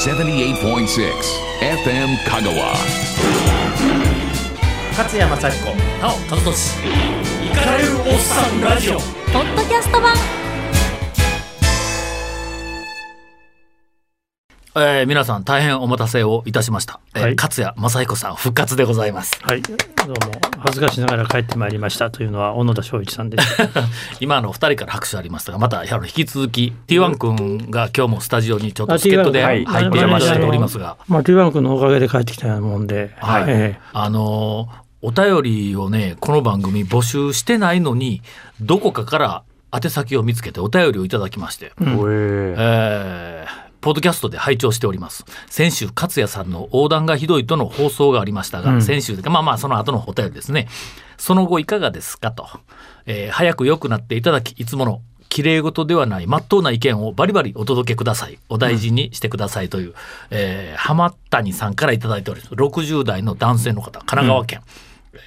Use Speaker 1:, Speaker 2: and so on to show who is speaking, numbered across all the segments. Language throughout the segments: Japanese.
Speaker 1: 78.6 FM Kagawa.
Speaker 2: 勝山幸子なお和俊。イカれるおっさんラジオ。
Speaker 3: ポッドキャスト版
Speaker 4: えー、皆さん大変お待たせをいたしました、えー
Speaker 5: はい。
Speaker 4: 勝谷正彦さん復活でございます。
Speaker 5: はい、どうも恥ずかしながら帰ってまいりましたというのは小野田翔一さんです。
Speaker 4: 今あの2人から拍手ありましたがまた引き続き T1 君が今日もスタジオにちょっと
Speaker 5: あ
Speaker 4: 助っ人で
Speaker 5: T1
Speaker 4: 入っていただいておりますが、
Speaker 5: まあ T1 君のおかげで帰ってきたようなもんで、
Speaker 4: はい。
Speaker 5: え
Speaker 4: あのーお便りをねこの番組募集してないのにどこかから宛先を見つけてお便りをいただきまして、えーポッドキャストで拝聴しております。先週勝也さんの横断がひどいとの放送がありましたが、
Speaker 5: うん。
Speaker 4: 先週でまあまあその後のお便りですね。その後いかがですかと、えー早く良くなっていただきいつもの綺麗事ではない真っ当な意見をバリバリお届けください。お大事にしてくださいという、えー浜谷さんからいただいております。60代の男性の方神奈川県、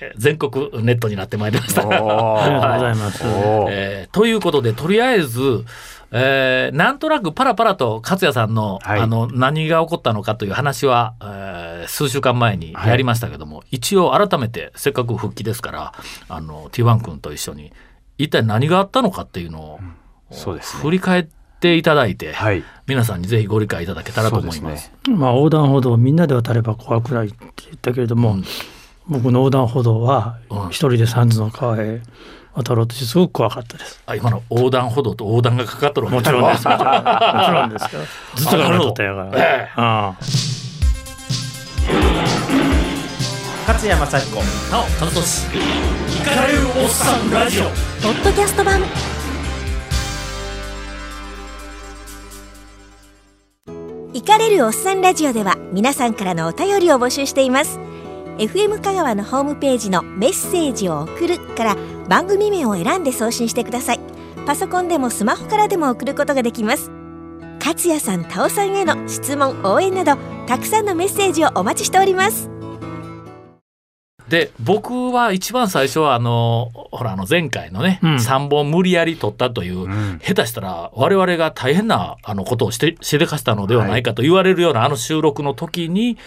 Speaker 4: えー全国ネットになってまいりました。
Speaker 5: え ありがとうございます。
Speaker 4: えーということでとりあえず、えーなんとなくパラパラと勝也さんの,、
Speaker 6: はい
Speaker 4: あの何が起こったのかという話は、えー数週間前にやりましたけども、一応改めてせっかく復帰ですからあの T1 君と一緒に一体何があったのかっていうのを、
Speaker 6: そうですね
Speaker 4: 振り返っていただいて、
Speaker 6: はい。
Speaker 4: 皆さんにぜひご理解いただけたらと思います。
Speaker 6: ね。
Speaker 5: まあ横断歩道をみんなで渡れば怖くないって言ったけれども、
Speaker 4: うん
Speaker 5: 僕の横断歩道は
Speaker 4: うん
Speaker 5: 一人で三途の川へ渡ろうとしてすごく怖かったです。
Speaker 4: あ今の横断歩道と横断がかかってるわけ
Speaker 5: もちろんです。もちろんもちろんですよ。ずっと頑張ったやから。
Speaker 4: ええ
Speaker 5: ああ
Speaker 2: 勝山幸子
Speaker 4: なお和俊
Speaker 2: イカれるおっさんラジオ
Speaker 3: ポッドキャスト版イカれるおっさんラジオでは皆さんからのお便りを募集しています FM 香川のホームページのメッセージを送るから番組名を選んで送信してください。パソコンでもスマホからでも送ることができます。勝也さん、タオさんへの質問、応援などたくさんのメッセージをお待ちしております。
Speaker 4: で僕は一番最初はあのほらあの前回のね、
Speaker 5: うん。
Speaker 4: 3本無理やり取ったという、
Speaker 6: ん。
Speaker 4: 下手したら我々が大変なあのことをしてしでかしたのではないかと言われるようなあの収録の時に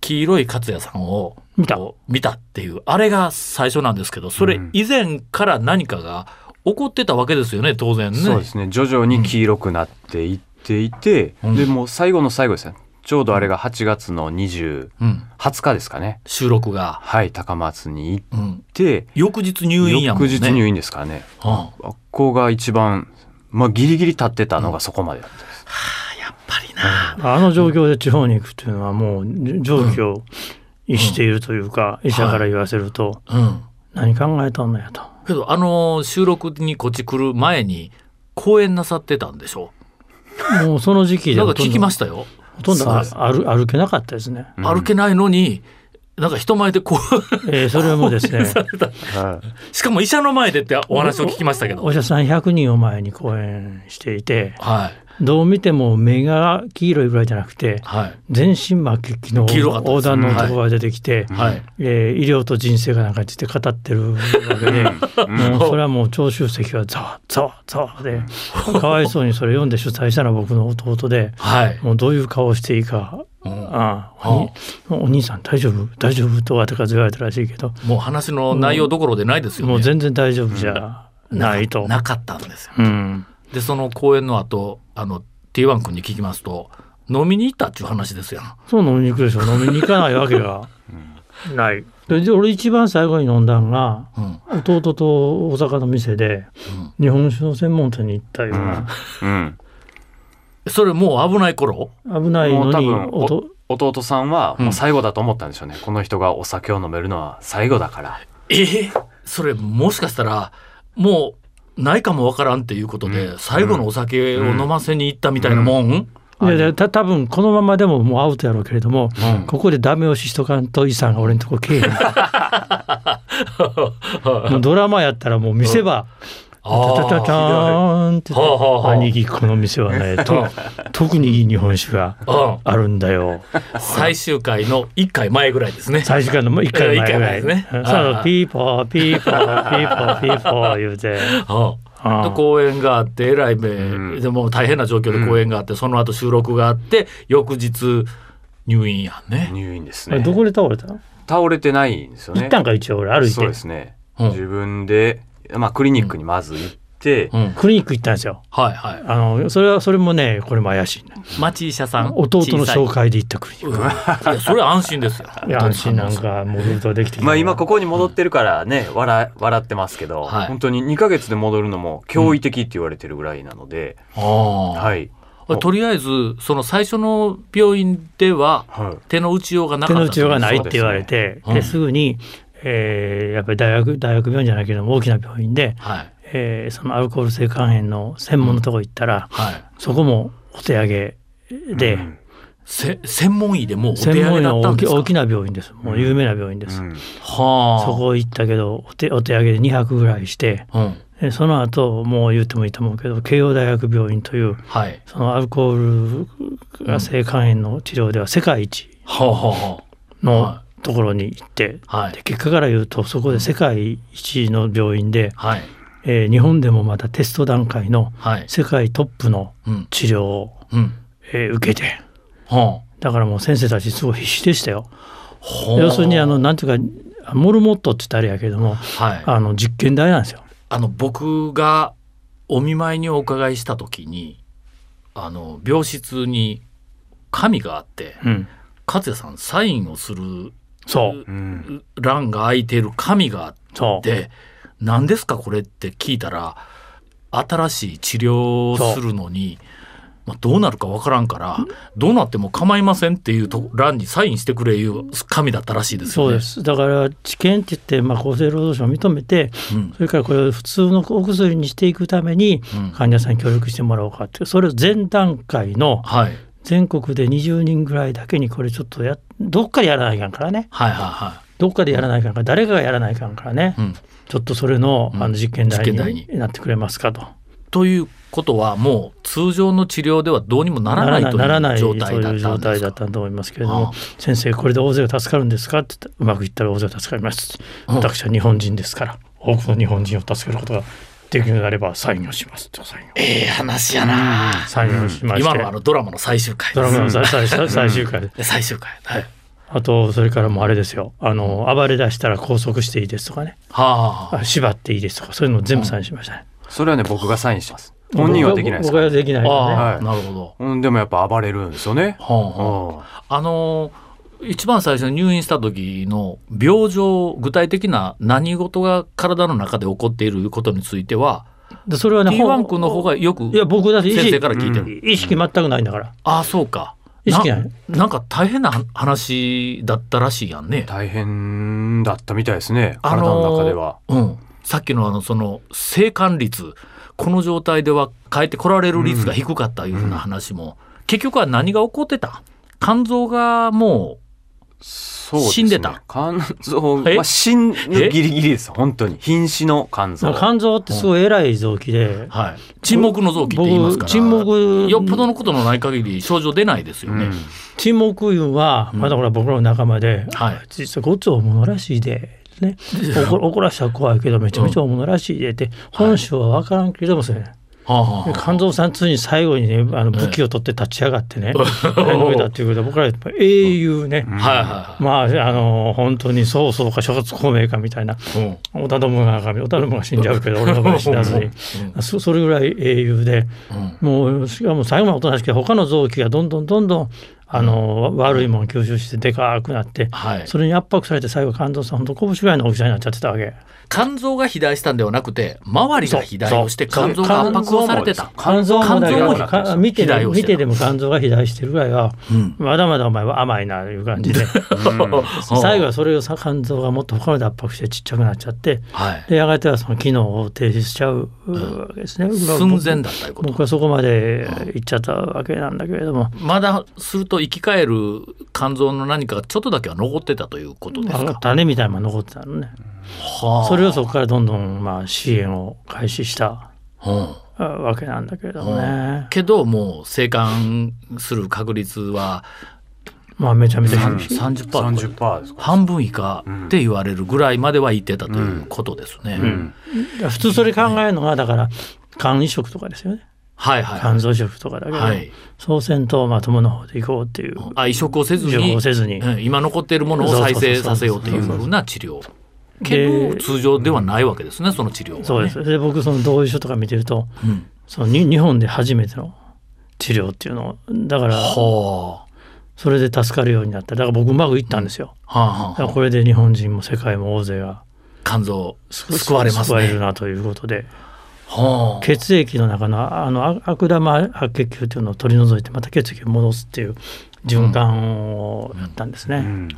Speaker 4: 黄色い勝也さんを
Speaker 5: 見た
Speaker 4: 見たっていうあれが最初なんですけどそれ以前から何かが起こってたわけですよね当然ね。
Speaker 6: そうですね。徐々に黄色くなっていっていて、
Speaker 4: うん
Speaker 6: でもう最後の最後ですね。ちょうどあれが8月の20、
Speaker 4: うん、
Speaker 6: 20日ですかね。
Speaker 4: 収録が、
Speaker 6: はい、高松に行っ
Speaker 4: うん、
Speaker 6: て、
Speaker 4: 翌日入院やもんね。
Speaker 6: 翌日入院ですからね。
Speaker 4: は
Speaker 6: あが一番、まあギリギリ立ってたのがそこまでだったです。
Speaker 4: あ、やっぱりな。
Speaker 5: あの状況で地方に行くというのはもう状況しているというか、医者から言わせると、
Speaker 4: うん。
Speaker 5: 何考えたんのやと。
Speaker 4: けどあの収録にこっち来る前に講演なさってたんでしょ？
Speaker 5: もうその時期で
Speaker 4: なんか聞きましたよ。
Speaker 5: ほとんど歩歩けなかったですね。
Speaker 6: うん。
Speaker 4: 歩けないのになんか人前でこう
Speaker 5: えーそれもですね、
Speaker 6: はい
Speaker 4: しかも医者の前でってお話を聞きましたけど。
Speaker 5: お医者さん100人を前に講演していて、
Speaker 4: はい
Speaker 5: どう見ても目が黄色いぐらいじゃなくて、
Speaker 4: はい。
Speaker 5: 全身膜撃の横断の男が出てきて、
Speaker 4: はい。
Speaker 5: えー医療と人生がなんかについて語ってるわけで、もうそれはもう長州席はざわざわざわで、かわいそうにそれ読んで主催したのは僕の弟で、
Speaker 4: はい、
Speaker 5: もうどういう顔をしていいか、
Speaker 4: うん。
Speaker 5: ああお兄さん大丈夫？大丈夫とかとか言われたらしいけど、
Speaker 4: もう話の内容どころでないですよね。
Speaker 5: もう全然大丈夫じゃないと。
Speaker 4: なかったんですよ。
Speaker 5: うん
Speaker 4: でその講演の後あの T1 君に聞きますと飲みに行ったっていう話ですよ。
Speaker 5: そう飲みに行くでしょ。飲みに行かないわけが。ない。で俺一番最後に飲んだんが
Speaker 4: うん。
Speaker 5: 弟と大阪の店で日本酒の専門店に行ったような、
Speaker 6: うん。
Speaker 4: それもう危ない頃？
Speaker 5: 危ないのに
Speaker 6: もう多分
Speaker 5: おと
Speaker 6: 弟さんはもう最後だと思ったんでしょうね。この人がお酒を飲めるのは最後だから。
Speaker 4: ええそれもしかしたらもうないかもわからんっていうことで、
Speaker 6: うん。
Speaker 4: 最後のお酒を飲ませに行ったみたいなもん、
Speaker 5: いやいやた多分このままでももうアウトやろうけれども、
Speaker 4: うん。
Speaker 5: ここでダメ押ししとかんと遺産が俺のとこけえへん。も うドラマやったらもう見せ場、
Speaker 4: あ
Speaker 5: タタタターン。って
Speaker 4: はあはあはあ。
Speaker 5: 兄貴この店はねと 特にいい日本酒が
Speaker 4: うん。
Speaker 5: あるんだよ。
Speaker 4: 最終回の1回前ぐらいですね。
Speaker 5: 最初からのもう一回前ぐらい。
Speaker 4: ね。
Speaker 5: ピーポーピーポーピーポーピーポー言うて。
Speaker 4: で公演があってえらい目、
Speaker 6: ん。
Speaker 4: でも大変な状況で公演があって、その後収録があって翌日入院やんね。
Speaker 6: 入院ですね。
Speaker 5: どこで倒れたの？
Speaker 6: 倒れてないんですよね。
Speaker 5: 行ったんか一応。俺歩い
Speaker 6: そう
Speaker 5: て
Speaker 6: ですね、
Speaker 4: うん。
Speaker 6: 自分で、まあ、クリニックにまず行って、
Speaker 4: うん、
Speaker 5: クリニック行ったんですよ。
Speaker 4: はいはい。
Speaker 5: あのそれはそれもねこれも怪しいね。
Speaker 4: 町医者さん
Speaker 5: 弟の紹介で行ったクリニック。
Speaker 4: それは安心ですよ。
Speaker 5: 安心なんか戻るとできて
Speaker 6: まあ今ここに戻ってるからね、笑笑ってますけど、
Speaker 4: はい。
Speaker 6: 本当に2ヶ月で戻るのも驚異的って言われてるぐらいなので、
Speaker 4: ああ
Speaker 6: はい。
Speaker 4: とりあえずその最初の病院では
Speaker 6: はい。
Speaker 4: 手の打ちようがなかった
Speaker 5: 手の打ちようがないって言われて
Speaker 4: ですね。
Speaker 5: ですぐに、えーやっぱり大学大学病院じゃないけども大きな病院で、
Speaker 4: はい
Speaker 5: えーそのアルコール性肝炎の専門のとこ行ったら、
Speaker 4: はい。
Speaker 5: そこもお手上げで、
Speaker 6: うん
Speaker 4: せ専門医でもうお手
Speaker 5: 専
Speaker 4: 上げだ
Speaker 5: 門医の大
Speaker 4: ったんですか？
Speaker 5: き大きな病院ですもう有名な病院です、
Speaker 6: うん
Speaker 4: はあ。
Speaker 5: そこ行ったけどお手お手上げで2泊ぐらいして
Speaker 4: うん。
Speaker 5: でその後もう言ってもいいと思うけど慶応大学病院という
Speaker 4: はい。
Speaker 5: そのアルコールが性肝炎の治療では世界一
Speaker 4: はあは
Speaker 5: の
Speaker 4: は
Speaker 5: ところに行って、
Speaker 4: あはい
Speaker 5: で。結果から言うとそこで世界一の病院で、
Speaker 4: はい。
Speaker 5: えー日本でもまだテスト段階の
Speaker 4: はい。
Speaker 5: 世界トップの
Speaker 4: うん。
Speaker 5: 治療を、
Speaker 4: うん。
Speaker 5: えー受けて
Speaker 4: は
Speaker 5: だからもう先生たちすごい必死でしたよ。要するにあのなんていうかモルモットって言ったらあれやけども
Speaker 4: はい。
Speaker 5: あの実験台なんですよ。
Speaker 4: あの僕がお見舞いにお伺いした時にあの病室に紙があって
Speaker 5: うん、
Speaker 4: 勝也さんサインをする
Speaker 5: そう。
Speaker 6: うん。
Speaker 4: 欄が空いてる紙があって何ですかこれって聞いたら新しい治療をするのに、まあ、どうなるかわからんからどうなっても構いませんっていうと欄にサインしてくれいう紙だったらしいですよね。
Speaker 5: そうです。だから治験って言って、まあ、厚生労働省が認めて
Speaker 4: うん。
Speaker 5: それからこれを普通のお薬にしていくために
Speaker 4: うん。
Speaker 5: 患者さんに協力してもらおうかってそれを前段階の
Speaker 4: はい
Speaker 5: 全国で20人ぐらいだけにこれちょっとやどっかでやらないかんからね。
Speaker 4: はいはいは
Speaker 5: どっかでやらないかんから誰かがやらないかんからね、
Speaker 4: い。うん。
Speaker 5: ちょっとそれの
Speaker 4: うん。
Speaker 5: あの実験台
Speaker 4: に
Speaker 5: に。なってくれますかと。
Speaker 4: ということはもう通常の治療ではどうにもならないと
Speaker 5: ならない
Speaker 4: いう状態だったんですか？
Speaker 5: 態だったと思いますけれども先生これで大勢が助かるんですか？って言ったらうまくいったら大勢が助かります、
Speaker 4: うん。
Speaker 5: 私は日本人ですから。多くの日本人を助けることができるのであればサインをしますとサインを
Speaker 4: ええ話やな、
Speaker 5: サインをしまして、
Speaker 4: 今のはあのドラマの最終回。
Speaker 5: ドラマの最 最最最終回。
Speaker 4: 最終回。はい。
Speaker 5: あとそれからもうあれですよ。あの暴れ出したら拘束していいですとかね。
Speaker 4: はあ。
Speaker 5: あ縛っていいですとかそういうのを全部サインしましたね、
Speaker 6: それはね僕がサインしてます。本人はできないですから。
Speaker 5: 僕はできないね。
Speaker 4: あ、
Speaker 6: はい
Speaker 4: なるほど。
Speaker 6: うん、でもやっぱ暴れるんですよね。
Speaker 4: はあはあ。あの一番最初に入院した時の病状具体的な何事が体の中で起こっていることについては
Speaker 5: でそれはね
Speaker 4: T1 君の方がよく
Speaker 5: いや僕だって意
Speaker 4: 先生
Speaker 5: 識
Speaker 4: から聞いてる、
Speaker 5: 意識全くないんだから。
Speaker 4: ああそうか。
Speaker 5: 意識ない。
Speaker 4: なんか大変な話だったらしいやんね。
Speaker 6: 大変だったみたいですね。
Speaker 4: あ
Speaker 6: 体の中では。
Speaker 4: うん、さっきのあのその生還率この状態では帰ってこられる率が低かったいうふうな話も、結局は何が起こってた？肝臓がも
Speaker 6: そうですね。
Speaker 4: 死んでた。
Speaker 6: 肝臓、
Speaker 4: え？
Speaker 6: まあ、死んギリギリです。本当に。瀕死の肝臓。
Speaker 5: 肝臓ってすごい偉い臓器で。
Speaker 4: う、、はい、沈黙の臓器って言いますから。
Speaker 5: 僕沈黙。
Speaker 4: よっぽどのことのない限り症状出ないですよね。
Speaker 6: うん。
Speaker 5: 沈黙いうはまだほら僕らの仲間で、
Speaker 4: はい。
Speaker 5: 実はごっつ大物らしいで。ね、怒怒らしたら怖いけどめちゃめちゃ大物らしいでって、本性は分からんけどもそれ、
Speaker 4: はあはあ
Speaker 5: で肝臓さんついに最後にねあの武器を取って立ち上がってね抜けたっていうことは僕らやっぱ英雄ね、
Speaker 4: はいは
Speaker 5: まああの本当にそうそうか諸葛孔明かみたいな。織田信長か織田信長死んじゃうけど俺の場合死なずに。そそれぐらい英雄で。
Speaker 4: うん。
Speaker 5: もうしかも最後までおとなしくて他の臓器がどんどんどんどんあの、悪いもの吸収してでかくなって、
Speaker 4: はい、
Speaker 5: それに圧迫されて最後肝臓さん本当拳ぐらいの大きさになっちゃってたわけ。
Speaker 4: 肝臓が肥大したんではなくて周りが肥大をして肝臓が圧迫をされてた。
Speaker 5: 肝臓も見てで
Speaker 4: 肥大をしてた。
Speaker 5: 見てでも肝臓が肥大してるぐらいは、
Speaker 4: うん。
Speaker 5: まだまだお前は甘いないう感じで。最後はそれをさ肝臓がもっと他ので圧迫してちっちゃくなっちゃって
Speaker 4: はい、
Speaker 5: でやがてはその機能を停止しちゃうわけですね。
Speaker 4: 寸前だった
Speaker 5: 僕はそこまで行っちゃったわけなんだけれども、
Speaker 4: まだすると生き返る肝臓の何かがちょっとだけは残ってたということです
Speaker 5: まあ
Speaker 4: か。
Speaker 5: 種みたいなのが残ってたのね。
Speaker 4: はあ
Speaker 5: それをそこからどんどんまあ支援を開始した
Speaker 4: うん
Speaker 5: あわけなんだけれどもね、
Speaker 4: けどもう生還する確率は
Speaker 5: まあめちゃめちゃ
Speaker 4: 30%
Speaker 5: 低い
Speaker 4: 30%とか
Speaker 6: ？30%ですか？
Speaker 4: 半分以下って言われるぐらいまではいってたということですね。
Speaker 6: うん。
Speaker 5: 普通それ考えるのがだから肝移植とかですよね
Speaker 4: はいはい。
Speaker 5: 肝臓移植とかだけど、
Speaker 4: はい。
Speaker 5: そうせんとまともの方で行こうっていう
Speaker 4: あ移植をせずに
Speaker 5: をせずに、
Speaker 4: うん今残っているものを再生させようというふうな治療。けど通常ではないわけですねその治療は、ね。
Speaker 5: そうです。で僕その同意書とか見てると
Speaker 4: うん。
Speaker 5: そのに日本で初めての治療っていうのをだから
Speaker 4: は
Speaker 5: それで助かるようになっただから僕うまくいったんですよ。
Speaker 4: あ。はあ、は
Speaker 5: だからこれで日本人も世界も大勢が
Speaker 4: 肝臓救われます
Speaker 5: 救われる
Speaker 4: ね。
Speaker 5: なということで
Speaker 4: はあ。
Speaker 5: 血液の中のあのあ悪玉白血球というのを取り除いてまた血液を戻すっていう循環をやったんですね。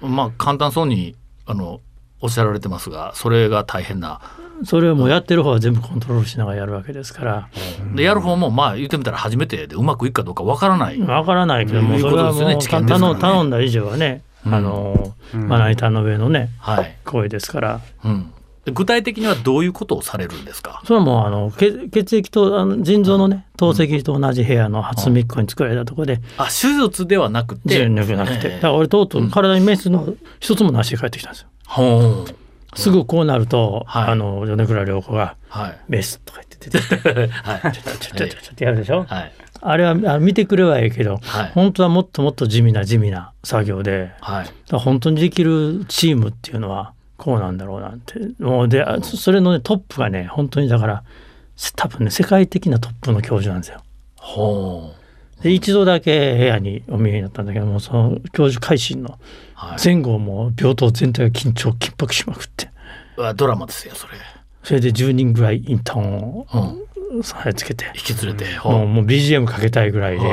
Speaker 4: まあ簡単そうにあのおっしゃられてますがそれが大変な。
Speaker 5: それをもうやってる方は全部コントロールしながらやるわけですから。
Speaker 4: でやる方もまあ言ってみたら初めてでうまくいくかどうかわからない、
Speaker 5: わからないけども
Speaker 4: いう
Speaker 5: それはもう
Speaker 4: ね。
Speaker 5: 頼頼んだ以上はねあの
Speaker 6: うん。
Speaker 5: まな板の上のね
Speaker 4: はい、
Speaker 5: 行為ですから。
Speaker 4: うん、で具体的にはどういうことをされるんですか？
Speaker 5: それはもうあの血血液とあの腎臓のね透析と同じ部屋の初密庫に作られたところで。
Speaker 4: あ手術ではなくて？
Speaker 5: じゃなくて、
Speaker 4: ええ。
Speaker 5: だから俺とうとう体にメスの一つもなしで帰ってきたんですよ。
Speaker 4: ほう。
Speaker 5: すぐこうなると、
Speaker 4: はい。
Speaker 5: あの米倉涼子が
Speaker 4: はい「
Speaker 5: メス」とか言って出て。きて
Speaker 4: はい。
Speaker 5: ちょちょちょちょちょってやるでしょ？
Speaker 4: はい。
Speaker 5: あれは見てくれはええけど、
Speaker 4: はい。
Speaker 5: 本当はもっともっと地味な地味な作業で。
Speaker 4: はい。
Speaker 5: ら本当にできるチームっていうのはこうなんだろうなんて。もうであそそれの、ね、トップがね本当にだから多分ね世界的なトップの教授なんですよ。
Speaker 4: ほう。
Speaker 5: で一度だけ部屋にお見えになったんだけどもその教授改心の
Speaker 4: はい。
Speaker 5: 前後も病棟全体が緊張緊迫しまくって。
Speaker 4: ドラマですよそれ、
Speaker 5: それで10人ぐらいインターンをつけて。
Speaker 4: 引き連れて、ほ
Speaker 5: もうもう BGM かけたいぐらいで。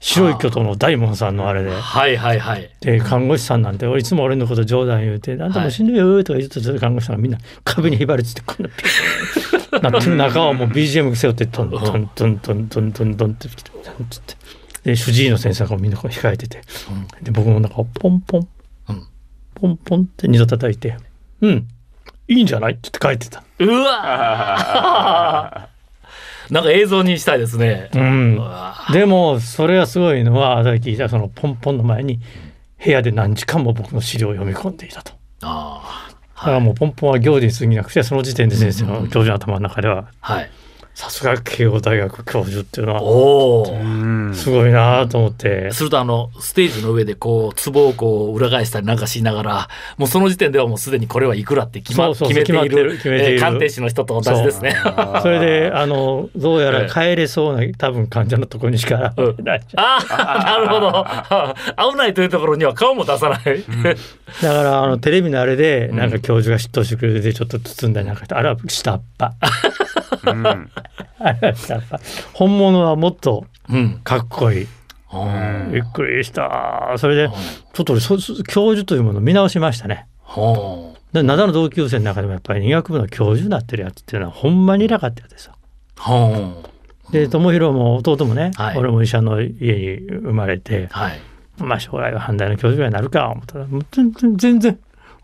Speaker 5: 白い巨頭の大門さんのあれで。
Speaker 4: はいはいはい。
Speaker 5: で看護師さんなんて俺いつも俺のこと冗談言うて「あんたもう死ぬよ」とか言ってた看護師さんがみんな壁にひばりついてこんなピーッ。なってる中をもう BGM 背負ってトントントントントントントンって来てってで主治医の先生がみんなこう控えてて。で僕もなんかポンポン
Speaker 4: うん。
Speaker 5: ポンポンって二度叩いて「うん。いいんじゃない?」って言って書いてた。
Speaker 4: うわなんか映像にしたいですね、
Speaker 5: うん。でもそれがすごいのはさっき聞いたそのポンポンの前に部屋で何時間も僕の資料を読み込んでいたと。
Speaker 4: あ
Speaker 5: だからもうポンポンは行事に過ぎなくてその時点で先生の教授の頭の中では
Speaker 4: あはい
Speaker 5: さすが慶応大学教授っていうのは
Speaker 4: おお
Speaker 6: うん。
Speaker 5: すごいなと思って。
Speaker 4: するとあのステージの上でこう壺をこう裏返したりなんかしながらもうその時点ではもうすでにこれはいくらって決,、ま、
Speaker 5: そうそうそう
Speaker 4: 決めている
Speaker 5: 決めている。
Speaker 4: えー鑑定士の人と同じですね。
Speaker 5: それであのどうや
Speaker 4: ええ
Speaker 5: ら帰れそうな多分患者のところにしか現れない。じゃん
Speaker 4: ああなるほど。危ないというところには顔も出さない。
Speaker 5: だからあのテレビのあれでなんか教授が嫉妬してくれてちょっと包んだりなんかしてあれは下っ端
Speaker 6: うん。
Speaker 5: 本物はもっと
Speaker 4: うん
Speaker 5: かっこいい。
Speaker 4: ほ
Speaker 5: びっくりした。それでちょっと俺教授というものを見直しましたね。
Speaker 4: ほ
Speaker 5: で灘の同級生の中でもやっぱり医学部の教授になってるやつっていうのはほんまにいなかったやつですよ。
Speaker 4: ほ
Speaker 5: で友弘も弟もね、
Speaker 4: はい。
Speaker 5: 俺も医者の家に生まれて、
Speaker 4: はい。
Speaker 5: まあ将来は阪大の教授ぐらいになるか思ったら全然全然、
Speaker 4: うん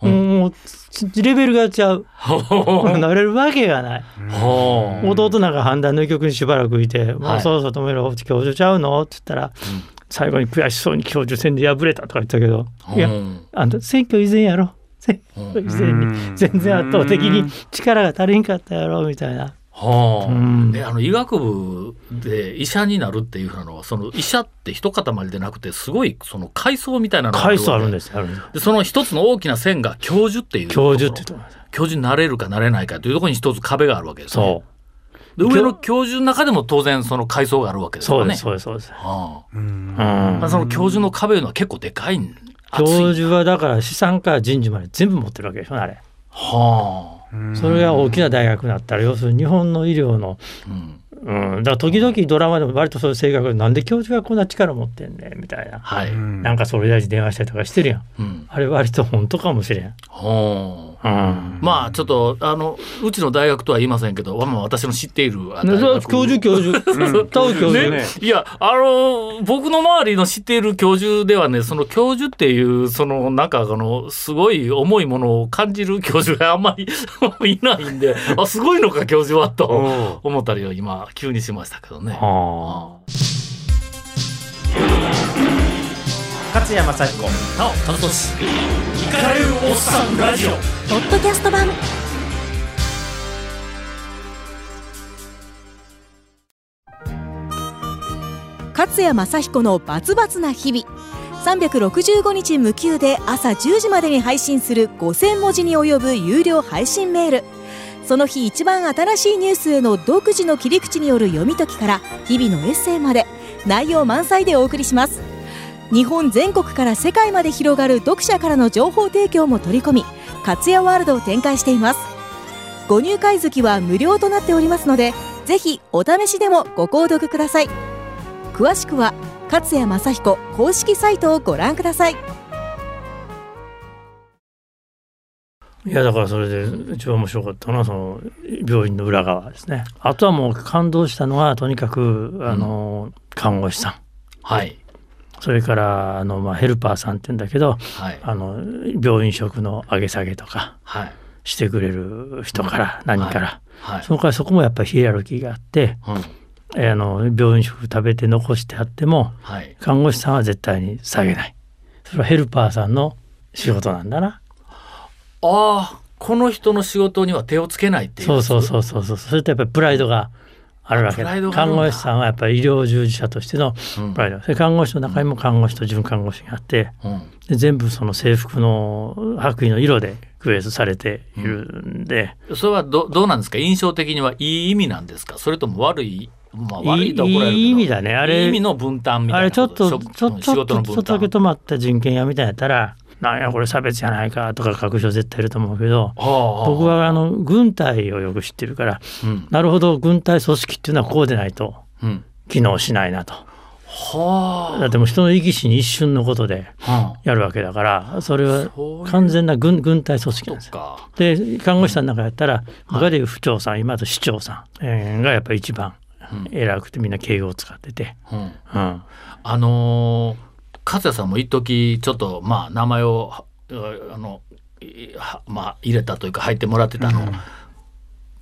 Speaker 5: もうちレベルが違う。
Speaker 4: ほ
Speaker 5: なれるわけがない、
Speaker 4: ほ
Speaker 5: 弟なんか阪大の医局にしばらくいて「も
Speaker 4: はい
Speaker 5: うそろそろ友弘教授ちゃうの?」って言ったら、最後に悔しそうに教授選で敗れたとか言ったけど「いやあんた選挙以前やろ。以前に。
Speaker 6: うん。
Speaker 5: 全然圧倒的に力が足りんかったやろ」みたいな。
Speaker 4: はあ、
Speaker 5: うん。
Speaker 4: であの医学部で医者になるっていうのはその医者って一塊でなくてすごいその階層みたいなのが
Speaker 5: 階層あるん
Speaker 4: で
Speaker 5: です。よあるんです。
Speaker 4: でその一つの大きな線が教授っていう
Speaker 5: 教授って
Speaker 4: 教授になれるかなれないかというところに一つ壁があるわけですね。
Speaker 5: そ
Speaker 4: で上の教授の中でも当然その階層があるわけ
Speaker 5: う
Speaker 4: ですよね。
Speaker 5: そうですそうです。
Speaker 4: は
Speaker 6: うん
Speaker 4: あ。
Speaker 5: うん。
Speaker 4: まあ、その教授の壁いうのは結構でかいん。
Speaker 5: 教授はだから資産から人事まで全部持ってるわけでしょあれ。
Speaker 4: はあ、
Speaker 5: それが大きな大学になったら要するに日本の医療の、
Speaker 4: うん、
Speaker 5: うん、だから時々ドラマでも割とそういう性格でなんで教授がこんな力持ってんねんみたいな、
Speaker 4: はい、
Speaker 6: うん
Speaker 5: なんか総理大臣電話したりとかしてるやん。
Speaker 4: うん、
Speaker 5: あれ割と本当かもしれん
Speaker 4: まあちょっとあのうちの大学とは言いませんけど、まあ、私の知っている大
Speaker 5: ね
Speaker 4: 学
Speaker 5: 教授教授。タオ教授。
Speaker 4: ね、いやあの僕の周りの知っている教授ではねその教授っていうそのなんかあのすごい重いものを感じる教授があんまり いないんであすごいのか教授はと思ったりを今急にしましたけどね。
Speaker 5: は
Speaker 2: 勝山幸子。なお和俊イカれるおっさんラジオ。
Speaker 3: ポッドキャスト版。
Speaker 7: 勝谷正彦のバツバツな日々。365日無休で朝10時までに配信する5000文字に及ぶ有料配信メール。その日一番新しいニュースへの独自の切り口による読み解きから日々のエッセイまで内容満載でお送りします日本全国から世界まで広がる読者からの情報提供も取り込み勝谷ワールドを展開しています。ご入会月は無料となっておりますのでぜひお試しでもご購読ください。詳しくは勝谷正彦公式サイトをご覧ください。
Speaker 5: いやだからそれで一番面白かったのはその病院の裏側ですね。あとはもう感動したのはとにかくあの、看護師さん。
Speaker 4: はい
Speaker 5: それからあの、まあ、ヘルパーさんって言うんだけど
Speaker 4: はい。
Speaker 5: あの病院食の上げ下げとか
Speaker 4: はい。
Speaker 5: してくれる人から何から、
Speaker 4: はい。
Speaker 5: そのからそこもやっぱりヒエラルキーがあって、
Speaker 4: うん。
Speaker 5: えーあの病院食食べて残してあっても
Speaker 4: はい。
Speaker 5: 看護師さんは絶対に下げない。それはヘルパーさんの仕事なんだな。
Speaker 4: ああこの人の仕事には手をつけないっていう
Speaker 5: そうそうそうそうそう。それとやっぱりプライドがあるわけ看護師さんはやっぱり医療従事者としての
Speaker 4: うん。
Speaker 5: プライド、それ看護師の中にも看護師と準看護師があって
Speaker 4: うん。
Speaker 5: で全部その制服の白衣の色で区別されているんで、
Speaker 4: それはどどうなんですか？印象的にはいい意味なんですか？それとも悪い、まあ、
Speaker 5: いい
Speaker 4: 悪いと怒られ
Speaker 5: いい意味だね。あれ
Speaker 4: 意味の分担みたいな
Speaker 5: あれちょっとちょっとちょっとだけ
Speaker 4: 担
Speaker 5: 止まった人権屋みたいやったらなんやこれ差別じゃないかとか確証絶対いると思うけど僕はあの軍隊をよく知ってるから
Speaker 4: うん。
Speaker 5: なるほど軍隊組織っていうのはこうでないと
Speaker 4: うん。
Speaker 5: 機能しないなと。
Speaker 4: は
Speaker 5: だってもう人の意志に一瞬のことで
Speaker 4: あ、
Speaker 5: やるわけだからそれは完全な軍軍隊組織なんですよ。で看護師さんなんかやったら他でいう府長さん今だと市長さんえーがやっぱり一番偉くてみんな敬語を使ってて、
Speaker 4: うん。
Speaker 5: うん、
Speaker 4: あのー勝谷さんも一時ちょっとまあ名前をはあのまあ入れたというか入ってもらってたあの、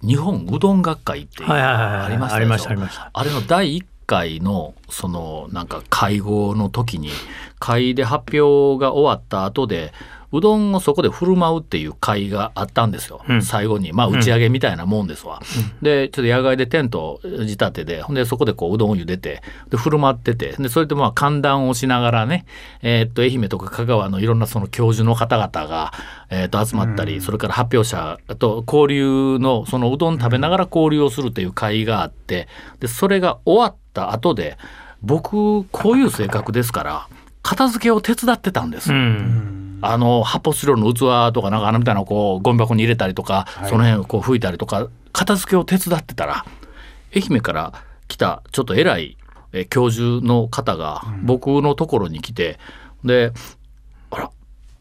Speaker 4: 日本うどん学会っていうありました
Speaker 5: ありまし
Speaker 4: でしょ？
Speaker 5: たありました。
Speaker 4: あれの第1回のそのなんか会合の時に会で発表が終わった後でうどんをそこで振る舞うっていう会があったんですよ、
Speaker 5: うん。
Speaker 4: 最後に。まあ打ち上げみたいなもんですわ、でちょっと野外でテント仕立てでほんでそこでこううどんを茹でてで振る舞ってて。でそれでまあ歓談をしながらね、えーっと愛媛とか香川のいろんなその教授の方々が、えーっと集まったり、それから発表者と交流のそのうどん食べながら交流をするっていう会があってでそれが終わった後で僕こういう性格ですから片付けを手伝ってたんです。
Speaker 5: うん
Speaker 4: あの発泡スチロールの器とかなんかあのみたいなのをこうゴミ箱に入れたりとか、その辺をこう拭いたりとか片付けを手伝ってたら愛媛から来たちょっと偉いえ教授の方が僕のところに来て、で「あら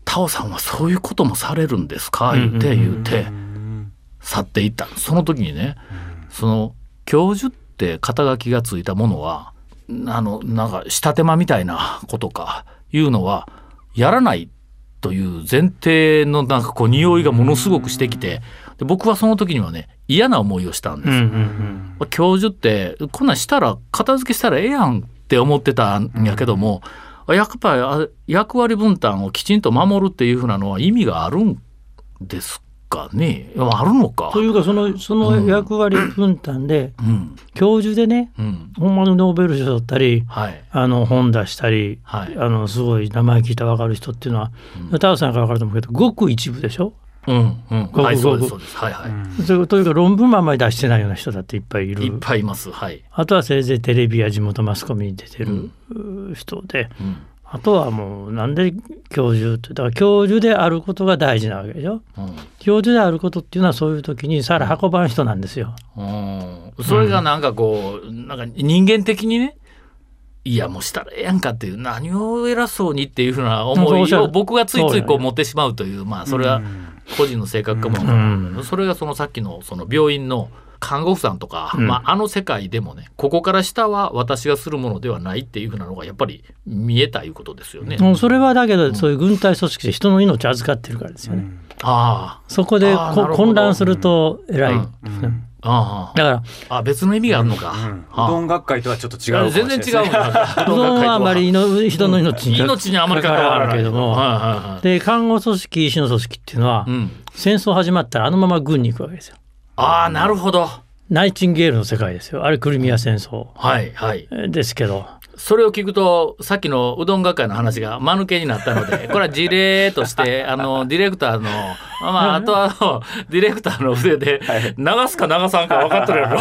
Speaker 4: タオさんはそういうこともされるんですか?」言って言って去っていった。その時にねその教授って肩書きがついたものはあのなんか下手間みたいなことかいうのはやらないという前提のなんかこう匂いがものすごくしてきてで僕はその時にはね嫌な思いをしたんです。
Speaker 5: うんうん
Speaker 4: 教授ってこんなんしたら片付けしたらええやんって思ってたんやけども、やっぱりあ役割分担をきちんと守るっていうふうなのは意味があるんですかね。あるのか。
Speaker 5: というかそのその役割分担で、
Speaker 4: うん。
Speaker 5: 教授でね
Speaker 4: うん。
Speaker 5: ほんまのノーベル賞取ったり
Speaker 4: はい。
Speaker 5: あの本出したり、
Speaker 4: はい。
Speaker 5: あのすごい名前聞いたら分かる人っていうのは、タオさんから分かると思うけどごく一部でしょ？
Speaker 4: うんうん。
Speaker 5: ごく
Speaker 4: はいそうです
Speaker 5: ごく
Speaker 4: そうです。はいはい、
Speaker 5: それというか論文もあんまり出してないような人だっていっぱいいる。
Speaker 4: いっぱいいます。はい。
Speaker 5: あとはせいぜいテレビや地元マスコミに出てる人で、
Speaker 4: うん
Speaker 5: あとはもうなんで教授ってだから教授であることが大事なわけでしょ。
Speaker 4: うん。
Speaker 5: 教授であることっていうのはそういう時に皿運ばん人なんですよ。
Speaker 4: うん。それがなんかこう、なんか人間的にねいやもうしたらええやんかっていう何を偉そうにっていうふうな思いを僕がついついこ
Speaker 5: そう
Speaker 4: 持ってしまうというまあそれは個人の性格かもそれがそのさっきのその病院の看護婦さんとか、
Speaker 5: うん。
Speaker 4: まあ、あの世界でもねここから下は私がするものではないっていうふうなのがやっぱり見えたいうことですよね。
Speaker 5: もうそれはだけどそういう軍隊組織で人の命を預かってるからですよね。
Speaker 4: あ
Speaker 5: そこでこ混乱すると偉い。
Speaker 4: うん。ああ。
Speaker 5: だから
Speaker 4: ああ別の意味があるのか。
Speaker 6: うどん学会とはちょっと違う
Speaker 4: 全然違う
Speaker 5: うどんはあまりの人の命に
Speaker 4: 命にあまり関わらない。
Speaker 5: けども、
Speaker 4: はいはいはい。
Speaker 5: で看護組織医師の組織っていうのは、
Speaker 4: うん、
Speaker 5: 戦争始まったらあのまま軍に行くわけですよ。
Speaker 4: ああなるほど。
Speaker 5: ナイチンゲールの世界ですよ。あれクリミア戦争
Speaker 4: はいはい。
Speaker 5: ですけど。
Speaker 4: それを聞くとさっきのうどん学会の話が間抜けになったので これは事例としてあのディレクターのまあまああとはあのディレクターの腕で流すか流さんか分かっとるやろ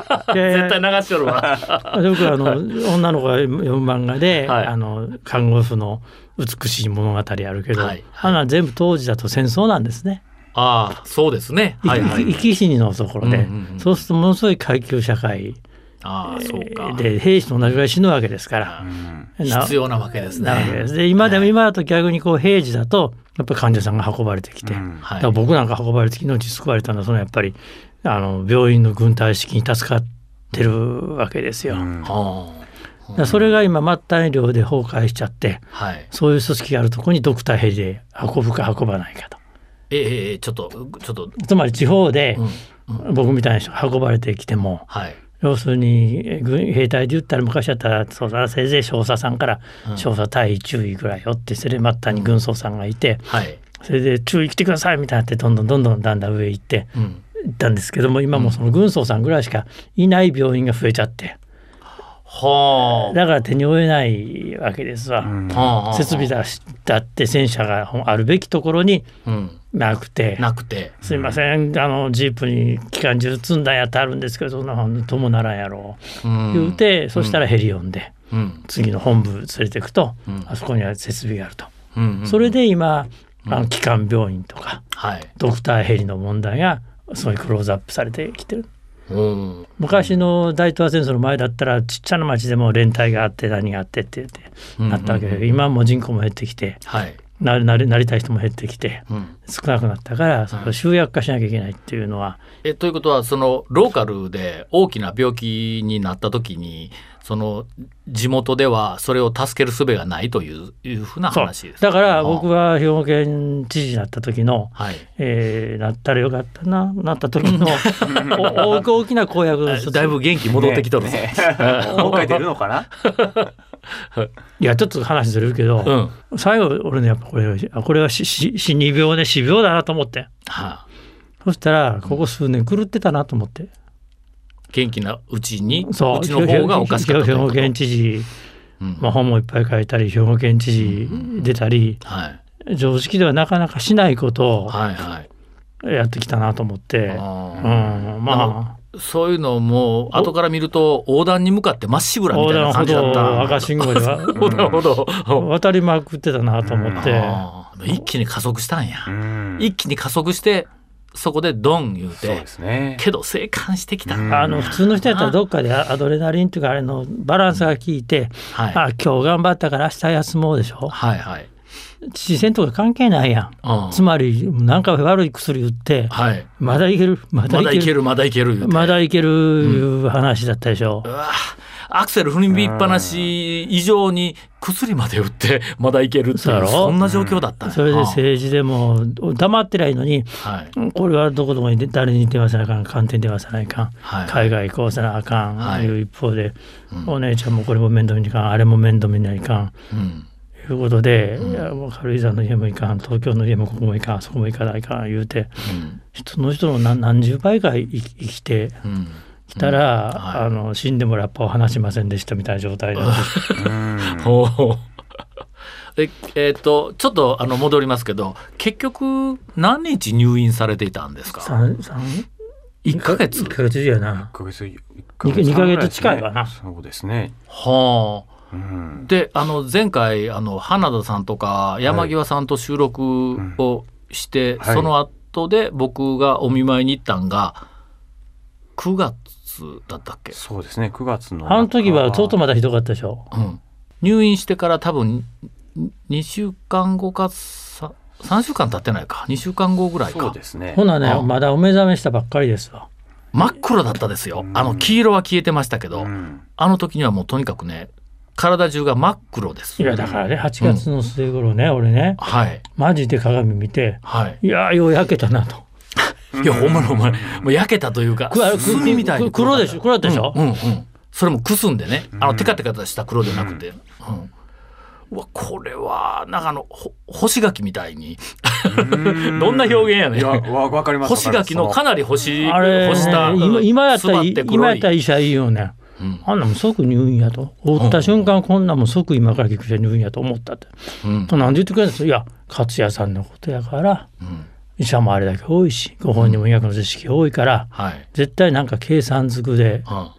Speaker 4: 絶対流しとるわ
Speaker 5: よくあの女の子が読む漫画で、
Speaker 4: はい
Speaker 5: あの看護婦の美しい物語あるけど、
Speaker 4: はい
Speaker 5: あんな全部当時だと戦争なんですね。
Speaker 4: ああそうですね。はいはい。
Speaker 5: 生き死にのところで、
Speaker 4: うんうんうん。
Speaker 5: そうするとものすごい階級社会。
Speaker 4: ああそうか。
Speaker 5: で兵士と同じぐらい死ぬわけですから。な
Speaker 4: 必要なわけですね。
Speaker 5: です。で今でも今だと逆にこう平時だとやっぱり患者さんが運ばれてきて、
Speaker 4: はい。
Speaker 5: だから僕なんか運ばれて命救われたのはそのやっぱりあの病院の軍隊式に助かってるわけですよ。だ
Speaker 4: は
Speaker 5: からそれが今末端医療で崩壊しちゃって
Speaker 4: あはい。
Speaker 5: そういう組織があるところにドクターヘリで運ぶか運ばないかと。
Speaker 4: ええええちょっとちょっと。
Speaker 5: つまり地方で
Speaker 4: うん
Speaker 5: 僕みたいな人が運ばれてきても
Speaker 4: はい。
Speaker 5: 要するにえ軍兵隊で言ったら昔だったらそうだせいぜい少佐さんから少佐対位注意ぐらいよってそれで末端に軍曹さんがいて
Speaker 4: はい。
Speaker 5: それで注意来てくださいみたいになってどんどんどんどんだんだん上行って
Speaker 4: うん。
Speaker 5: 行ったんですけども今もその軍曹さんぐらいしかいない病院が増えちゃって
Speaker 4: は
Speaker 5: だから手に負えないわけですわ。
Speaker 4: あはあ
Speaker 5: 設備だしだって戦車があるべきところに
Speaker 4: うん。
Speaker 5: なくて。
Speaker 4: なくて。
Speaker 5: すいません。あのジープに機関銃積んだんやってあるんですけどそんなのともならんやろ
Speaker 4: う。ん。
Speaker 5: 言うて、そしたらヘリ呼んで
Speaker 4: うん。
Speaker 5: 次の本部連れてくと、
Speaker 4: うん。
Speaker 5: あそこには設備があると。
Speaker 4: うんうん
Speaker 5: それで今あの基幹病院とか
Speaker 4: はい。
Speaker 5: ドクターヘリの問題がそういうクローズアップされてきてる。
Speaker 4: うん。
Speaker 5: 昔の大東亜戦争の前だったらちっちゃな町でも連隊があって何があってって言ってなったわけで、今はもう人口も減ってきて。
Speaker 4: はい
Speaker 5: ななりなりたい人も減ってきて
Speaker 4: うん。
Speaker 5: 少なくなったからそれを集約化しなきゃいけないっていうのは
Speaker 4: えということはそのローカルで大きな病気になった時にその地元ではそれを助ける術がないといういうふうな話です
Speaker 5: だから僕
Speaker 4: は
Speaker 5: は兵庫県知事になった時の、
Speaker 4: はい。
Speaker 5: えーなったらよかったななった時の お大大きな公約
Speaker 4: だいぶ元気戻ってきとる、
Speaker 6: ね。もう一回出るのかな？
Speaker 5: いやちょっと話ずれるけど、
Speaker 4: うん。
Speaker 5: 最後俺ねやっぱこれあこれはしし死に病で死病だなと思って。
Speaker 4: はあ、
Speaker 5: そしたらここ数年狂ってたなと思って、
Speaker 4: 元気なうちに
Speaker 5: そう
Speaker 4: うちの方がおかしか
Speaker 5: 兵庫県知事、
Speaker 4: うん。
Speaker 5: まあ、本もいっぱい書いたり兵庫県知事出たり、
Speaker 4: はい。
Speaker 5: 常識ではなかなかしないことを
Speaker 4: はいはい。
Speaker 5: やってきたなと思って、
Speaker 4: あ
Speaker 5: う
Speaker 4: ー
Speaker 5: ん、ま
Speaker 4: そういうのも後から見ると横断に向かってまっしぐ
Speaker 5: あ
Speaker 4: らみたいな感じだった。
Speaker 5: 道赤信号では。
Speaker 4: 横断歩道
Speaker 5: 渡りまくってたなと思って、
Speaker 4: あー。一気に加速したんや、
Speaker 6: うん。
Speaker 4: 一気に加速してそこでドン言う
Speaker 6: そう
Speaker 4: て
Speaker 6: ですね。
Speaker 4: けど生還してきた、
Speaker 6: うん。
Speaker 5: あの普通の人やったらどっかでアドレナリンというかあれのバランスが効いて、
Speaker 4: はい。
Speaker 5: あ今日頑張ったから明日休もうでしょ？
Speaker 4: はいはい、
Speaker 5: 知事選とか関係ないやん。
Speaker 4: うん
Speaker 5: つまりなんか悪い薬売って
Speaker 4: はい、
Speaker 5: まだいける？まだいける？
Speaker 4: まだいける
Speaker 5: まだいけるいう話だったでしょ。
Speaker 4: う。わアクセル踏みっぱなし以上に薬まで打ってまだいけるっていう
Speaker 5: そ
Speaker 4: んな状況だった。ん。や
Speaker 5: それで政治でも黙ってりゃいいのに
Speaker 4: はい。
Speaker 5: これはどこどこに誰に電話せなあかん官邸に電話せなあかん、
Speaker 4: はい。
Speaker 5: 海外行こうせなあかん、
Speaker 4: はい。
Speaker 5: いう一方で、お姉ちゃんもこれも面倒見にいかん。あれも面倒見ないかん。
Speaker 4: うん
Speaker 5: いうことで、いやもう軽井沢の家も行かん東京の家もここも行かんあそこも行かないかん言うて
Speaker 4: うん。
Speaker 5: 人の人の何何十倍か生き生きて
Speaker 4: うん。
Speaker 5: きたら、
Speaker 4: はい。
Speaker 5: あの死んでもラッパを話しませんでしたみたいな状態で
Speaker 4: ほう。ええーっとちょっとあの戻りますけど結局何日入院されていたんですか？
Speaker 5: 三三
Speaker 4: 1ヶ月。
Speaker 5: 1ヶ月やな。
Speaker 6: 1ヶ月
Speaker 5: 二二ヶ月近いかな。
Speaker 6: そうですね。
Speaker 4: はあ
Speaker 6: うん。
Speaker 4: であの前回あの花田さんとか山際さんと収録をして、
Speaker 6: はい。
Speaker 4: その後で僕がお見舞いに行ったんが9月だったっけ、
Speaker 6: そうですね9月の。
Speaker 5: あの時はとうとうまだひどかったでしょ。
Speaker 4: うん、入院してから多分2週間後かさ3週間経ってないか。2週間後ぐらい
Speaker 6: そう
Speaker 4: か
Speaker 6: ですね。
Speaker 5: ほなね
Speaker 4: あ
Speaker 5: まだお目覚めしたばっかりですわ。
Speaker 4: 真っ黒だったですよ。あの黄色は消えてましたけど、
Speaker 6: うん。
Speaker 4: あの時にはもうとにかくね体中が真っ黒です。
Speaker 5: いやだからね8月の末頃ね、俺ね
Speaker 4: はい。
Speaker 5: マジで鏡見て
Speaker 4: はい。
Speaker 5: いやーよう焼けたなと。
Speaker 4: いやほんまにほんまに。もう焼けたというか
Speaker 5: くあく
Speaker 4: 炭みたいに
Speaker 5: く黒でしょ？黒だったでしょ？
Speaker 4: うんうんうん。それもくすんでね。あのテカテカとした黒でなくて、うん。うわこれはなんかあのほ干し柿みたいに。どんな表現やね
Speaker 6: いや
Speaker 4: ん
Speaker 6: わわかります。
Speaker 4: 干し柿のかなり干し
Speaker 5: あれ、
Speaker 4: 干した
Speaker 5: 今今やったら今やったら医者いいよね、
Speaker 4: うん。
Speaker 5: あんなもん即入院やと。打った瞬間こんなもん即今から菊池入院やと思ったって、
Speaker 4: うん。
Speaker 5: なんで言ってくれるんですいや勝也さんのことやから
Speaker 4: うん。
Speaker 5: 医者もあれだけ多いしご本人も医学の知識多いから、
Speaker 4: はい、
Speaker 5: 絶対なんか計算づくで
Speaker 4: うん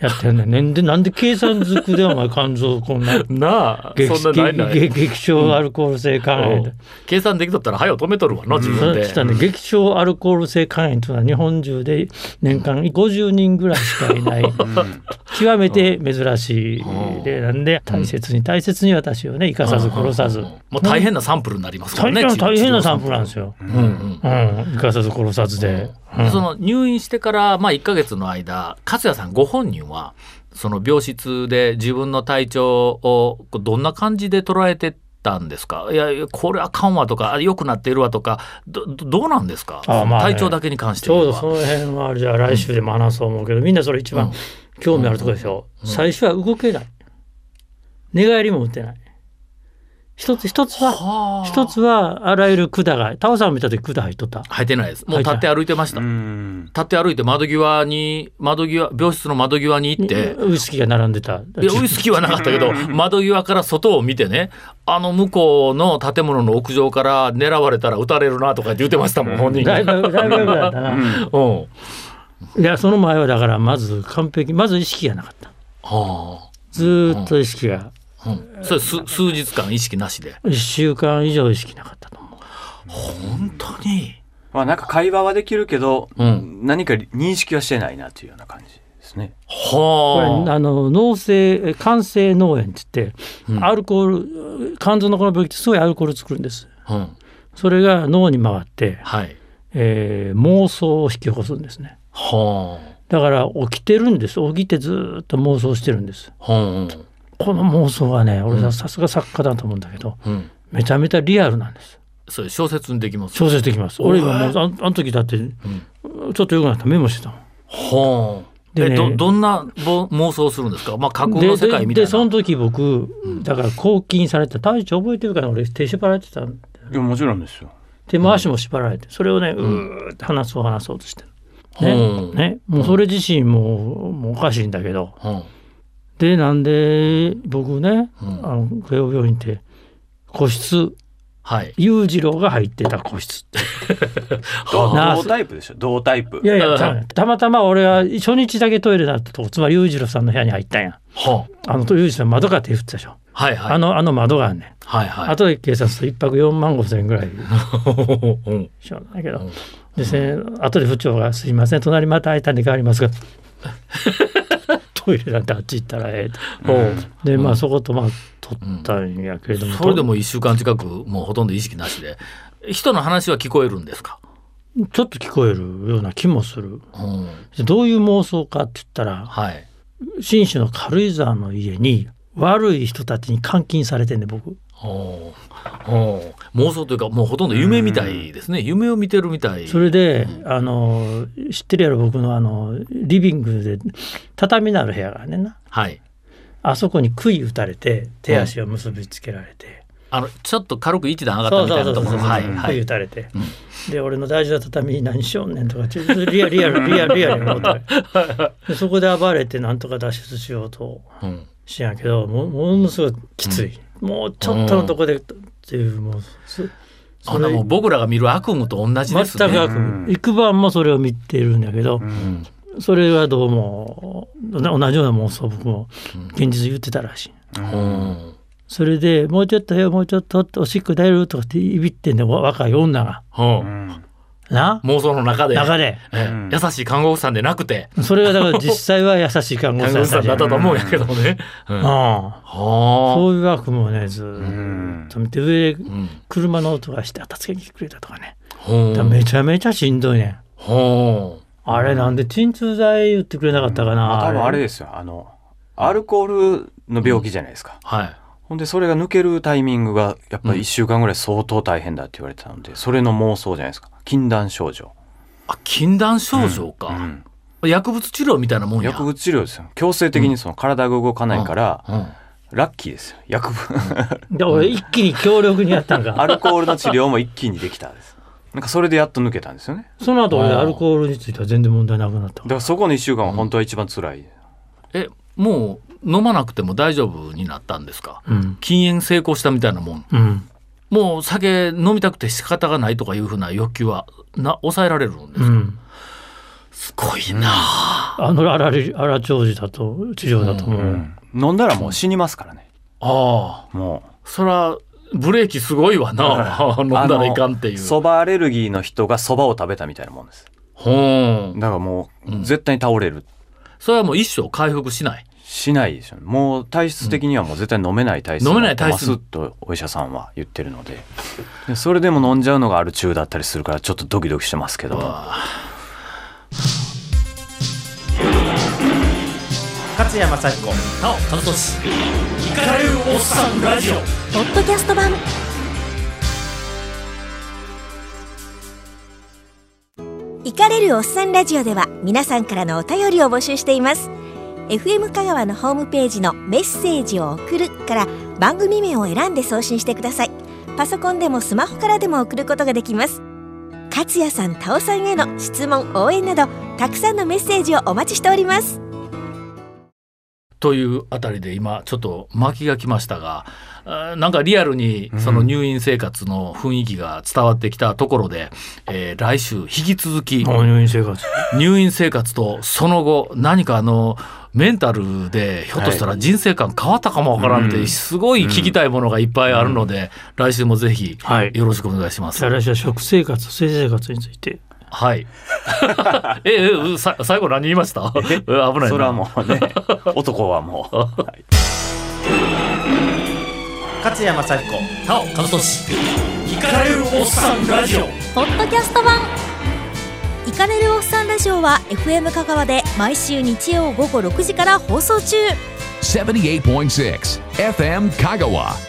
Speaker 5: やってんねん。なん。でなんで計算づくでお前肝臓こんな
Speaker 4: なあ
Speaker 5: 激
Speaker 4: そんなないない。
Speaker 5: 激激小アルコール性肝炎。で
Speaker 4: うん。計算できとったら早う止めとるわな自分で、
Speaker 5: そしたらね。激小アルコール性肝炎というのは日本中で年間50人ぐらいしかいない。極めて珍しい例なんで大切に大切に私をね生かさず殺さず。
Speaker 4: うんもう大変なサンプルになりますからね、
Speaker 5: 大変大変なサンプ
Speaker 4: ル
Speaker 5: ルなんですよ。
Speaker 4: うんうん
Speaker 5: うん、生かさず殺さずで。うん。
Speaker 4: その入院してから、まあ、1か月の間勝谷さんご本人はその病室で自分の体調をどんな感じで捉えてたんですか？いやいやこれあかんわとかあ良くなっているわとかどどどうなんですか？
Speaker 5: あまあね。
Speaker 4: 体調だけに関して
Speaker 5: ちょうど
Speaker 4: は
Speaker 5: その辺はじゃあ来週でも話そう思うけど、みんなそれ一番興味あるところでしょ、最初は動けない。寝返りも打てない一つ一つは
Speaker 4: はあ。
Speaker 5: 一つはあらゆる管がタオさんを見た時管入っとった。
Speaker 4: 入ってないです。もう立って歩いてました、
Speaker 6: うん。
Speaker 4: 立って歩いて窓際に窓際病室の窓際に行って。
Speaker 5: ウイスキーが並んでた。
Speaker 4: いやウイスキーはなかったけど窓際から外を見てねあの向こうの建物の屋上から狙われたら撃たれるなとかって言ってましたもん本人
Speaker 5: だい
Speaker 4: が。
Speaker 5: ぶだいぶったな、
Speaker 4: うん。
Speaker 5: いやその前はだからまず完璧まず意識がなかった。
Speaker 4: は
Speaker 5: ずーっと意識が。
Speaker 4: あうん、それ数数日間意識なしで
Speaker 5: ？1週間以上意識なかったと思う。
Speaker 4: 本当に？
Speaker 6: まあなんか会話はできるけど、
Speaker 4: うん。
Speaker 6: 何か認識はしてないなというような感じですね。
Speaker 5: これ
Speaker 4: はあ
Speaker 5: あの脳性肝性脳炎って言って、
Speaker 4: うん。
Speaker 5: アルコール肝臓のこの病気ってすごいアルコール作るんです。
Speaker 4: うん。
Speaker 5: それが脳に回って、
Speaker 4: はい。
Speaker 5: えー妄想を引き起こすんですね。
Speaker 4: は
Speaker 5: だから起きてるんです。起きてずーっと妄想してるんです。
Speaker 4: あうん
Speaker 5: この妄想はね俺はさすが作家だと思うんだけど
Speaker 4: うん。
Speaker 5: めちゃめちゃリアルなんです。
Speaker 4: それ小説にできます
Speaker 5: 小説できます。俺今もうああの時だって、ちょっとよくなったメモしてたもん。
Speaker 4: はあ。
Speaker 5: でね
Speaker 4: えどどんなぼ妄想をするんですか？まあ架空の世界みたいな。
Speaker 5: ででその時僕だから拘禁されて体調覚えてるから俺手縛られてたん
Speaker 6: いやもちろんですよ。
Speaker 5: 手も足も縛られてそれをね、うーって話そう話そうとしてる。
Speaker 4: うん。
Speaker 5: ねね。もうそれ自身ももうおかしいんだけど。
Speaker 4: うん
Speaker 5: でなんで僕ね、
Speaker 4: うん。
Speaker 5: あの慶応病院って個室。
Speaker 4: はい。
Speaker 5: 裕次郎が入ってた個室って。
Speaker 6: 同タイプでしょ？同タイプ。
Speaker 5: いやいや たまたま俺は初日だけトイレだったとこつまり裕次郎さんの部屋に入ったんや。
Speaker 4: は
Speaker 5: あの裕次郎さん窓から手振ってたでしょ、
Speaker 4: あはいはい。
Speaker 5: あのあの窓があんねん。
Speaker 4: はいはい。
Speaker 5: 後で計算すると一泊4万5千円ぐらい。
Speaker 4: うん。
Speaker 5: しょうだけど、ですね後で府長が「すいません隣また空いたんで変わりますが」トイレなんてあっち行ったらええと。でまあそことまあ取ったんやけれども、
Speaker 4: それでも1週間近くもうほとんど意識なしで。人の話は聞こえるんですか、
Speaker 5: ちょっと聞こえるような気もする。
Speaker 4: うん、
Speaker 5: どういう妄想かって言ったら
Speaker 4: はい。
Speaker 5: 信州の軽井沢の家に悪い人たちに監禁されてんね僕
Speaker 4: おー。おー。妄想というかもうほとんど夢みたいですね。夢を見てるみたい。
Speaker 5: それで、あの知ってるやろ僕のあのリビングで畳のある部屋があんねんな。
Speaker 4: はい。
Speaker 5: あそこに杭打たれて手足を結びつけられて、
Speaker 4: あのちょっと軽く一段上がったみたいなところ
Speaker 5: 杭
Speaker 4: い。
Speaker 5: 打たれて、で俺の大事な畳に何しよんねんとかちょっとリアリアルリアルリアルに思っそこで暴れてなんとか脱出しようと
Speaker 4: うん。
Speaker 5: しやんけどもものすごいきつい、もうちょっとのとこでっていうもうす
Speaker 4: あんなもう僕らが見る悪夢と同じですね。
Speaker 5: 全く悪夢。幾晩もそれを見てるんだけど、
Speaker 4: うん。
Speaker 5: それはどうも同じような妄想を僕も現実言ってたらしい。
Speaker 4: うん。
Speaker 5: それでもうちょっとよもうちょっとおしっこ出るとかっていびってんでわ若い女が。
Speaker 4: うん
Speaker 5: な？
Speaker 4: 妄想の中で。
Speaker 5: 中で。
Speaker 4: ええ。優しい看護婦さんでなくて。
Speaker 5: それがだから実際は優しい看護師
Speaker 4: 看護婦さんだったと思うんやけどもね。うん。は
Speaker 5: うん。
Speaker 4: あ。
Speaker 5: そう通学もねずっと見て上で
Speaker 4: うん
Speaker 5: 車の音がして助けに来てくれたとかね。
Speaker 4: ほ
Speaker 5: だからめちゃめちゃしんどいね。ん。
Speaker 4: ほ
Speaker 5: あれなんで鎮痛剤言ってくれなかったかな、
Speaker 6: 多分あれ。ですよ。あのアルコールの病気じゃないですか、
Speaker 4: はい
Speaker 6: ほんでそれが抜けるタイミングがやっぱり1週間ぐらい相当大変だって言われてたのでそれの妄想じゃないですか。禁断症状。
Speaker 4: あ禁断症状か、
Speaker 6: うん。
Speaker 4: 薬物治療みたいなもんや。
Speaker 6: 薬物治療ですよ。強制的にその体が動かないから、
Speaker 4: うん。
Speaker 6: ラッキーですよ。薬物。
Speaker 5: 一気に強力にやったんか。
Speaker 6: アルコールの治療も一気にできたんです。なんかそれでやっと抜けたんですよね。
Speaker 5: その後俺アルコールについては全然問題なくなった。
Speaker 6: だからそこの1週間は本当は一番辛い、
Speaker 4: えもう飲まなくても大丈夫になったんですか？
Speaker 5: うん。
Speaker 4: 禁煙成功したみたいなもん。
Speaker 5: うん。
Speaker 4: もう酒飲みたくて仕方がないとかいうふうな欲求はな抑えられるんですか、
Speaker 5: うん。
Speaker 4: すごいなあ、
Speaker 5: あの荒り荒長寿だと治療だと思う、
Speaker 6: うん飲んだらもう死にますからね。
Speaker 4: ああ。
Speaker 6: も
Speaker 4: そらブレーキすごいわな。飲んだらいかんっていう。
Speaker 6: そばアレルギーの人がそばを食べたみたいなもんです。
Speaker 4: ほー
Speaker 6: だからもう
Speaker 4: うん
Speaker 6: 絶対に倒れる、
Speaker 4: それはもう一生回復しない
Speaker 6: しないですよね。もう体質的にはもう絶対飲めない体質
Speaker 4: 飲めない体質。
Speaker 6: ますとお医者さんは言ってるので。でそれでも飲んじゃうのがアル中だったりするからちょっとドキドキしてますけど
Speaker 2: 勝山幸子
Speaker 4: なお和俊
Speaker 2: イカれるおっさんラジオ。
Speaker 3: ポッドキャスト版。イカれるおっさんラジオでは皆さんからのお便りを募集しています FM 香川のホームページのメッセージを送るから番組名を選んで送信してください。パソコンでもスマホからでも送ることができます。勝也さん、タオさんへの質問、応援などたくさんのメッセージをお待ちしております。
Speaker 4: というあたりで今ちょっと巻きが来ましたがなんかリアルにその入院生活の雰囲気が伝わってきたところで、えー来週引き続き
Speaker 5: 入院生活。
Speaker 4: 入院生活とその後何かあのメンタルでひょっとしたら人生観変わったかもわからんって、
Speaker 6: うん。
Speaker 4: すごい聞きたいものがいっぱいあるので、来週もぜひ
Speaker 5: はい。
Speaker 4: よろしくお願いします。
Speaker 5: じゃあ来週は食生活性生活について。
Speaker 4: はい。ええうさ最後何言いました？え？危ないな。
Speaker 6: それはもうね男はもう、はい。
Speaker 2: 勝山幸子
Speaker 4: なお和俊。
Speaker 2: イカれるおっさんラジオ
Speaker 7: ポッドキャスト版イカれるおっさんラジオは FM 香川で毎週日曜午後6時から放送中。
Speaker 1: 78.6 FM 香川